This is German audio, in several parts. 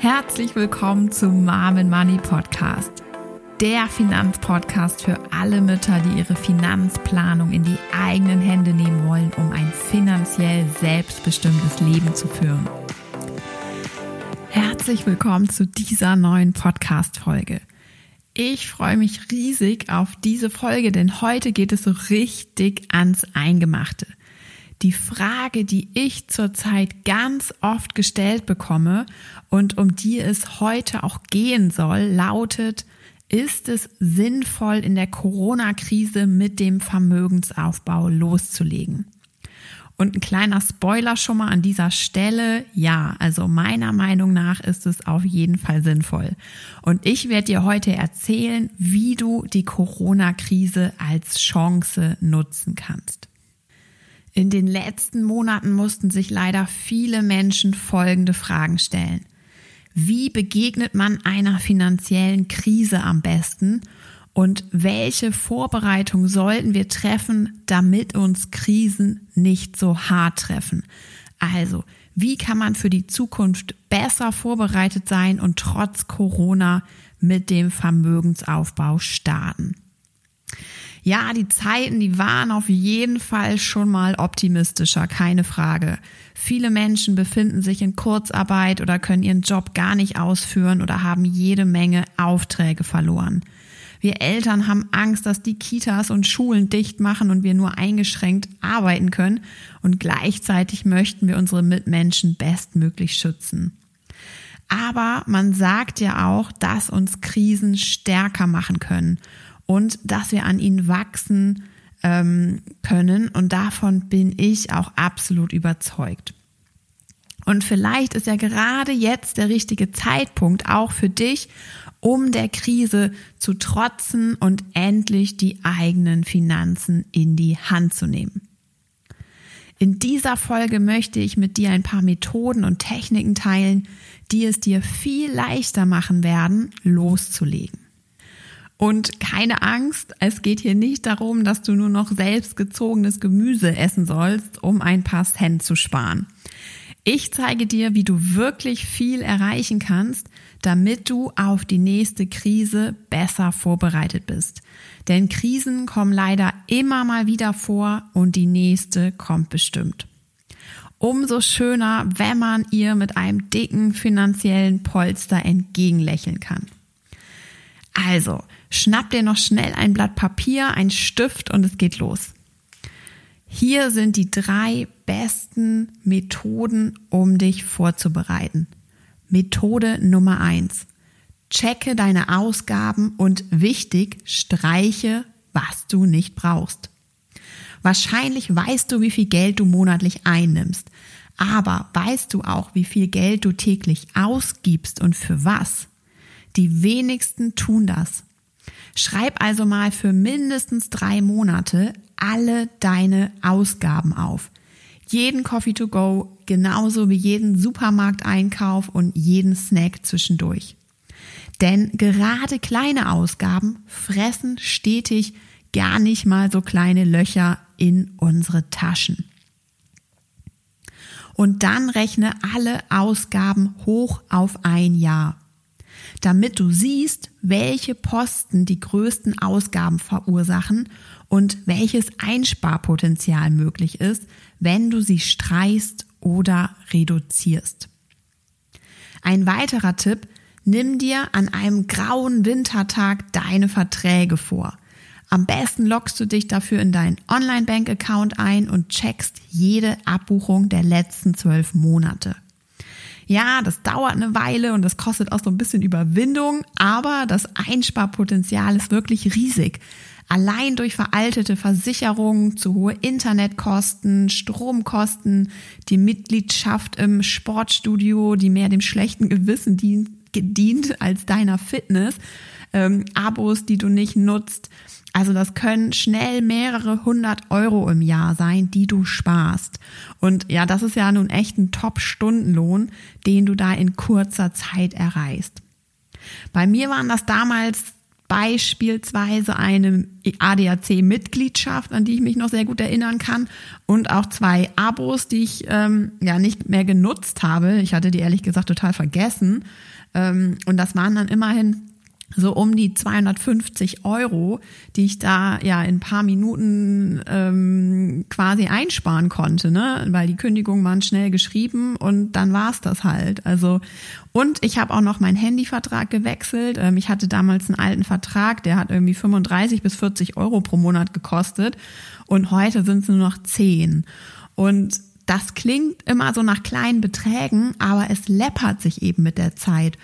Herzlich willkommen zum Mom Money Podcast. Der Finanzpodcast für alle Mütter, die ihre Finanzplanung in die eigenen Hände nehmen wollen, um ein finanziell selbstbestimmtes Leben zu führen. Herzlich willkommen zu dieser neuen Podcast-Folge. Ich freue mich riesig auf diese Folge, denn heute geht es so richtig ans Eingemachte. Die Frage, die ich zurzeit ganz oft gestellt bekomme und um die es heute auch gehen soll, lautet, ist es sinnvoll, in der Corona-Krise mit dem Vermögensaufbau loszulegen? Und ein kleiner Spoiler schon mal an dieser Stelle. Ja, also meiner Meinung nach ist es auf jeden Fall sinnvoll. Und ich werde dir heute erzählen, wie du die Corona-Krise als Chance nutzen kannst. In den letzten Monaten mussten sich leider viele Menschen folgende Fragen stellen. Wie begegnet man einer finanziellen Krise am besten? Und welche Vorbereitung sollten wir treffen, damit uns Krisen nicht so hart treffen? Also, wie kann man für die Zukunft besser vorbereitet sein und trotz Corona mit dem Vermögensaufbau starten? Ja, die Zeiten, die waren auf jeden Fall schon mal optimistischer, keine Frage. Viele Menschen befinden sich in Kurzarbeit oder können ihren Job gar nicht ausführen oder haben jede Menge Aufträge verloren. Wir Eltern haben Angst, dass die Kitas und Schulen dicht machen und wir nur eingeschränkt arbeiten können und gleichzeitig möchten wir unsere Mitmenschen bestmöglich schützen. Aber man sagt ja auch, dass uns Krisen stärker machen können und dass wir an ihnen wachsen ähm, können. Und davon bin ich auch absolut überzeugt. Und vielleicht ist ja gerade jetzt der richtige Zeitpunkt auch für dich, um der Krise zu trotzen und endlich die eigenen Finanzen in die Hand zu nehmen. In dieser Folge möchte ich mit dir ein paar Methoden und Techniken teilen, die es dir viel leichter machen werden, loszulegen. Und keine Angst, es geht hier nicht darum, dass du nur noch selbstgezogenes Gemüse essen sollst, um ein paar Cent zu sparen. Ich zeige dir, wie du wirklich viel erreichen kannst, damit du auf die nächste Krise besser vorbereitet bist. Denn Krisen kommen leider immer mal wieder vor und die nächste kommt bestimmt. Umso schöner, wenn man ihr mit einem dicken finanziellen Polster entgegenlächeln kann. Also, schnapp dir noch schnell ein Blatt Papier, ein Stift und es geht los. Hier sind die drei besten Methoden, um dich vorzubereiten. Methode Nummer eins: Checke deine Ausgaben und wichtig, streiche, was du nicht brauchst. Wahrscheinlich weißt du, wie viel Geld du monatlich einnimmst. Aber weißt du auch, wie viel Geld du täglich ausgibst und für was? Die wenigsten tun das. Schreib also mal für mindestens drei Monate alle deine Ausgaben auf. Jeden Coffee to go, genauso wie jeden Supermarkteinkauf und jeden Snack zwischendurch. Denn gerade kleine Ausgaben fressen stetig gar nicht mal so kleine Löcher in unsere Taschen. Und dann rechne alle Ausgaben hoch auf ein Jahr damit du siehst, welche Posten die größten Ausgaben verursachen und welches Einsparpotenzial möglich ist, wenn du sie streichst oder reduzierst. Ein weiterer Tipp, nimm dir an einem grauen Wintertag deine Verträge vor. Am besten loggst du dich dafür in deinen Online-Bank-Account ein und checkst jede Abbuchung der letzten zwölf Monate. Ja, das dauert eine Weile und das kostet auch so ein bisschen Überwindung, aber das Einsparpotenzial ist wirklich riesig. Allein durch veraltete Versicherungen, zu hohe Internetkosten, Stromkosten, die Mitgliedschaft im Sportstudio, die mehr dem schlechten Gewissen dient, dient als deiner Fitness, ähm, Abos, die du nicht nutzt. Also das können schnell mehrere hundert Euro im Jahr sein, die du sparst. Und ja, das ist ja nun echt ein Top-Stundenlohn, den du da in kurzer Zeit erreichst. Bei mir waren das damals beispielsweise eine ADAC-Mitgliedschaft, an die ich mich noch sehr gut erinnern kann, und auch zwei Abos, die ich ähm, ja nicht mehr genutzt habe. Ich hatte die ehrlich gesagt total vergessen. Ähm, und das waren dann immerhin so um die 250 Euro, die ich da ja in ein paar Minuten ähm, quasi einsparen konnte, ne? Weil die Kündigungen waren schnell geschrieben und dann war's das halt. Also und ich habe auch noch meinen Handyvertrag gewechselt. Ähm, ich hatte damals einen alten Vertrag, der hat irgendwie 35 bis 40 Euro pro Monat gekostet und heute sind es nur noch 10. Und das klingt immer so nach kleinen Beträgen, aber es läppert sich eben mit der Zeit.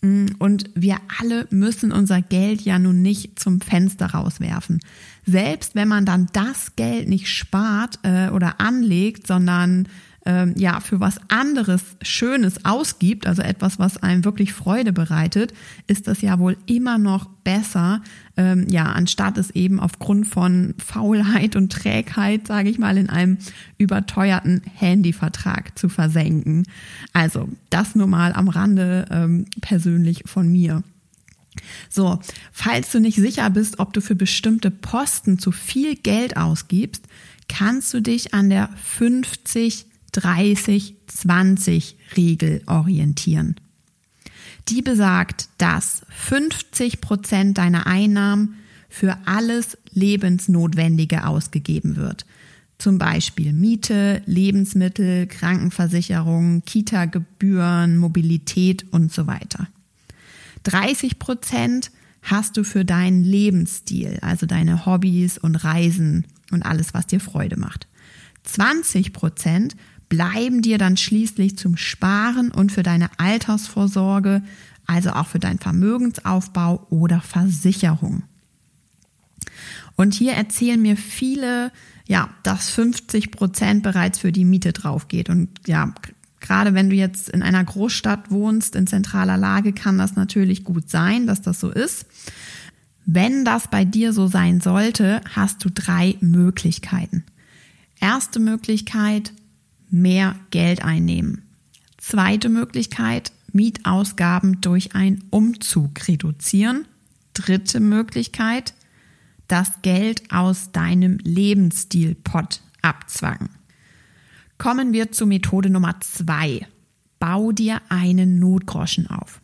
Mm, und wir alle müssen unser Geld ja nun nicht zum Fenster rauswerfen. Selbst wenn man dann das Geld nicht spart äh, oder anlegt, sondern ähm, ja für was anderes Schönes ausgibt, also etwas, was einem wirklich Freude bereitet, ist das ja wohl immer noch besser, ähm, ja, anstatt es eben aufgrund von Faulheit und Trägheit, sage ich mal, in einem überteuerten Handyvertrag zu versenken. Also das nur mal am Rande ähm, persönlich von mir. So, falls du nicht sicher bist, ob du für bestimmte Posten zu viel Geld ausgibst, kannst du dich an der 50 30-20-Regel orientieren. Die besagt, dass 50 Prozent deiner Einnahmen für alles Lebensnotwendige ausgegeben wird. Zum Beispiel Miete, Lebensmittel, Krankenversicherung, Kita-Gebühren, Mobilität und so weiter. 30 Prozent hast du für deinen Lebensstil, also deine Hobbys und Reisen und alles, was dir Freude macht. 20 Prozent bleiben dir dann schließlich zum Sparen und für deine Altersvorsorge, also auch für deinen Vermögensaufbau oder Versicherung. Und hier erzählen mir viele, ja, dass 50 Prozent bereits für die Miete drauf geht. Und ja, gerade wenn du jetzt in einer Großstadt wohnst, in zentraler Lage, kann das natürlich gut sein, dass das so ist. Wenn das bei dir so sein sollte, hast du drei Möglichkeiten. Erste Möglichkeit, mehr Geld einnehmen. Zweite Möglichkeit, Mietausgaben durch einen Umzug reduzieren. Dritte Möglichkeit, das Geld aus deinem Lebensstilpot abzwacken. Kommen wir zur Methode Nummer zwei. Bau dir einen Notgroschen auf.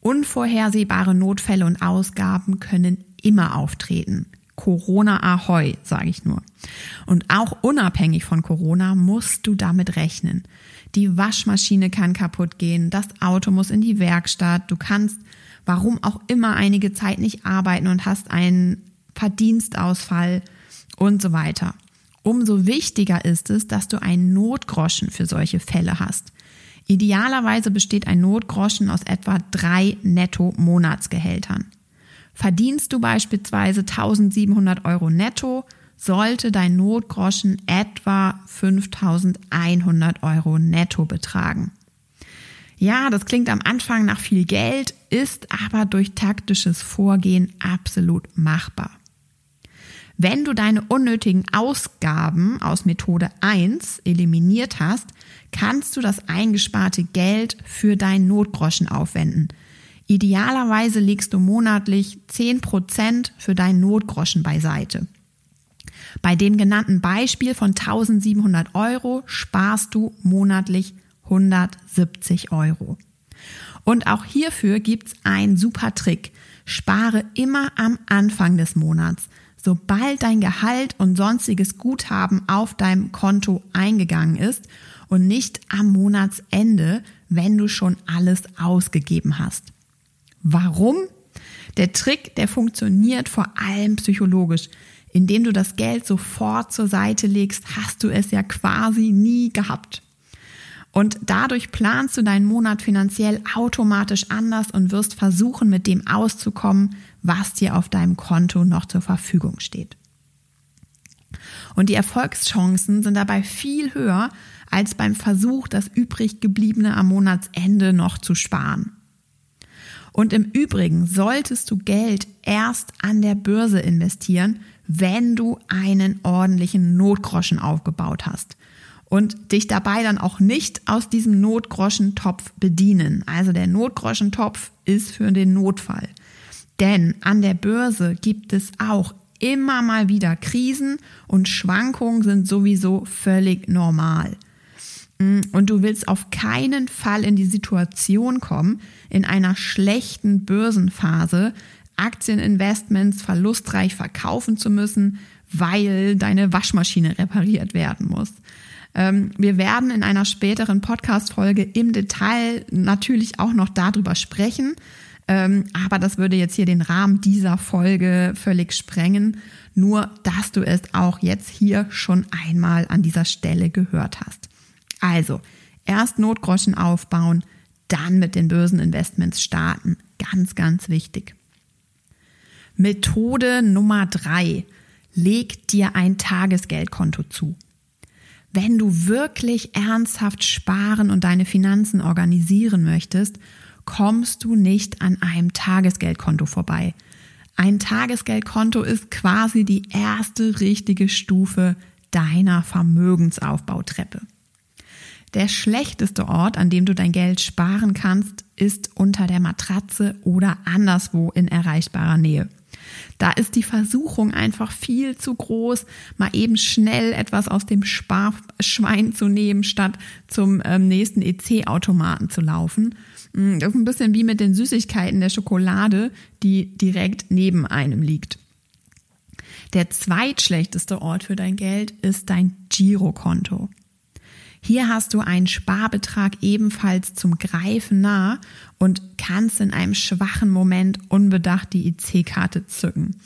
Unvorhersehbare Notfälle und Ausgaben können immer auftreten. Corona Ahoi, sage ich nur. Und auch unabhängig von Corona musst du damit rechnen. Die Waschmaschine kann kaputt gehen, das Auto muss in die Werkstatt, du kannst, warum auch immer, einige Zeit nicht arbeiten und hast einen Verdienstausfall und so weiter. Umso wichtiger ist es, dass du einen Notgroschen für solche Fälle hast. Idealerweise besteht ein Notgroschen aus etwa drei Netto-Monatsgehältern. Verdienst du beispielsweise 1700 Euro netto, sollte dein Notgroschen etwa 5100 Euro netto betragen. Ja, das klingt am Anfang nach viel Geld, ist aber durch taktisches Vorgehen absolut machbar. Wenn du deine unnötigen Ausgaben aus Methode 1 eliminiert hast, kannst du das eingesparte Geld für deinen Notgroschen aufwenden – Idealerweise legst du monatlich 10% für deinen Notgroschen beiseite. Bei dem genannten Beispiel von 1700 Euro sparst du monatlich 170 Euro. Und auch hierfür gibt's einen super Trick. Spare immer am Anfang des Monats. Sobald dein Gehalt und sonstiges Guthaben auf deinem Konto eingegangen ist und nicht am Monatsende, wenn du schon alles ausgegeben hast. Warum? Der Trick, der funktioniert vor allem psychologisch. Indem du das Geld sofort zur Seite legst, hast du es ja quasi nie gehabt. Und dadurch planst du deinen Monat finanziell automatisch anders und wirst versuchen, mit dem auszukommen, was dir auf deinem Konto noch zur Verfügung steht. Und die Erfolgschancen sind dabei viel höher als beim Versuch, das übrig gebliebene am Monatsende noch zu sparen. Und im Übrigen solltest du Geld erst an der Börse investieren, wenn du einen ordentlichen Notgroschen aufgebaut hast. Und dich dabei dann auch nicht aus diesem Notgroschentopf bedienen. Also der Notgroschentopf ist für den Notfall. Denn an der Börse gibt es auch immer mal wieder Krisen und Schwankungen sind sowieso völlig normal. Mm, und du willst auf keinen Fall in die Situation kommen, in einer schlechten Börsenphase Aktieninvestments verlustreich verkaufen zu müssen, weil deine Waschmaschine repariert werden muss. Ähm, wir werden in einer späteren Podcast-Folge im Detail natürlich auch noch darüber sprechen. Ähm, aber das würde jetzt hier den Rahmen dieser Folge völlig sprengen. Nur, dass du es auch jetzt hier schon einmal an dieser Stelle gehört hast. Also, erst Notgroschen aufbauen, dann mit den Börseninvestments starten. Ganz, ganz wichtig. Methode Nummer drei. Leg dir ein Tagesgeldkonto zu. Wenn du wirklich ernsthaft sparen und deine Finanzen organisieren möchtest, kommst du nicht an einem Tagesgeldkonto vorbei. Ein Tagesgeldkonto ist quasi die erste richtige Stufe deiner Vermögensaufbautreppe. Der schlechteste Ort, an dem du dein Geld sparen kannst, ist unter der Matratze oder anderswo in erreichbarer Nähe. Da ist die Versuchung einfach viel zu groß, mal eben schnell etwas aus dem Sparschwein zu nehmen, statt zum ähm, nächsten EC-Automaten zu laufen. Mm, das ist ein bisschen wie mit den Süßigkeiten der Schokolade, die direkt neben einem liegt. Der zweitschlechteste Ort für dein Geld ist dein Girokonto. Hier hast du einen Sparbetrag ebenfalls zum Greifen nah und kannst in einem schwachen Moment unbedacht die IC-Karte zücken.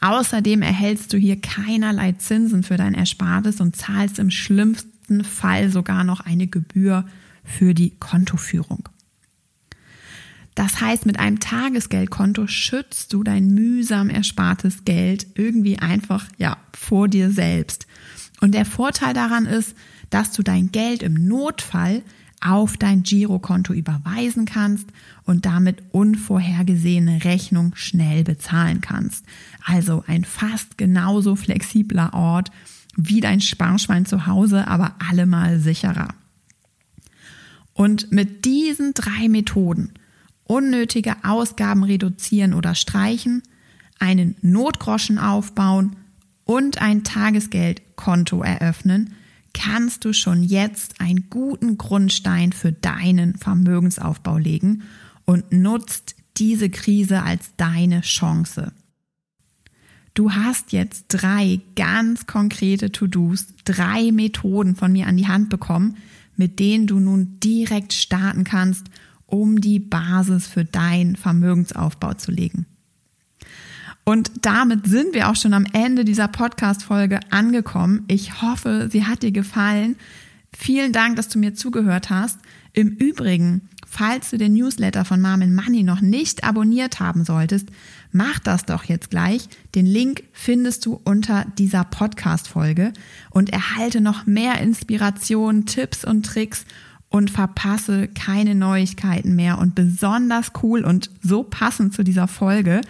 Außerdem erhältst du hier keinerlei Zinsen für dein Erspartes und zahlst im schlimmsten Fall sogar noch eine Gebühr für die Kontoführung. Das heißt, mit einem Tagesgeldkonto schützt du dein mühsam erspartes Geld irgendwie einfach, ja, vor dir selbst. Und der Vorteil daran ist, dass du dein Geld im Notfall auf dein Girokonto überweisen kannst und damit unvorhergesehene Rechnung schnell bezahlen kannst. Also ein fast genauso flexibler Ort wie dein Sparschwein zu Hause, aber allemal sicherer. Und mit diesen drei Methoden, unnötige Ausgaben reduzieren oder streichen, einen Notgroschen aufbauen und ein Tagesgeldkonto eröffnen, kannst du schon jetzt einen guten Grundstein für deinen Vermögensaufbau legen und nutzt diese Krise als deine Chance. Du hast jetzt drei ganz konkrete To-Dos, drei Methoden von mir an die Hand bekommen, mit denen du nun direkt starten kannst, um die Basis für deinen Vermögensaufbau zu legen. Und damit sind wir auch schon am Ende dieser Podcast-Folge angekommen. Ich hoffe, sie hat dir gefallen. Vielen Dank, dass du mir zugehört hast. Im Übrigen, falls du den Newsletter von Mom Money noch nicht abonniert haben solltest, mach das doch jetzt gleich. Den Link findest du unter dieser Podcast-Folge und erhalte noch mehr Inspiration, Tipps und Tricks und verpasse keine Neuigkeiten mehr. Und besonders cool und so passend zu dieser Folge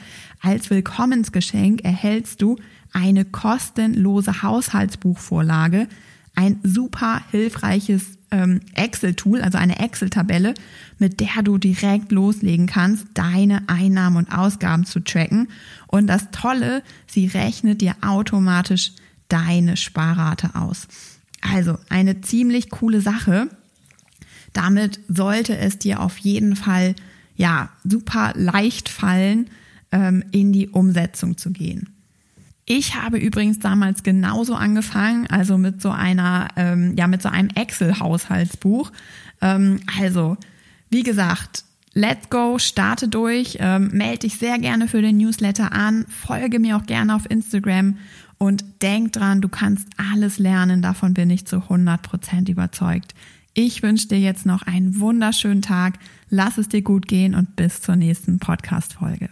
als Willkommensgeschenk erhältst du eine kostenlose Haushaltsbuchvorlage, ein super hilfreiches ähm, Excel-Tool, also eine Excel-Tabelle, mit der du direkt loslegen kannst, deine Einnahmen und Ausgaben zu tracken. Und das Tolle, sie rechnet dir automatisch deine Sparrate aus. Also eine ziemlich coole Sache. Damit sollte es dir auf jeden Fall ja super leicht fallen, ähm, in die Umsetzung zu gehen. Ich habe übrigens damals genauso angefangen, also mit so einer, ähm, ja, mit so einem Excel-Haushaltsbuch. Ähm, also, wie gesagt, let's go, starte durch, ähm, melde dich sehr gerne für den Newsletter an, folge mir auch gerne auf Instagram und denk dran, du kannst alles lernen, davon bin ich zu 100 Prozent überzeugt. Ich wünsche dir jetzt noch einen wunderschönen Tag, lass es dir gut gehen und bis zur nächsten Podcast-Folge.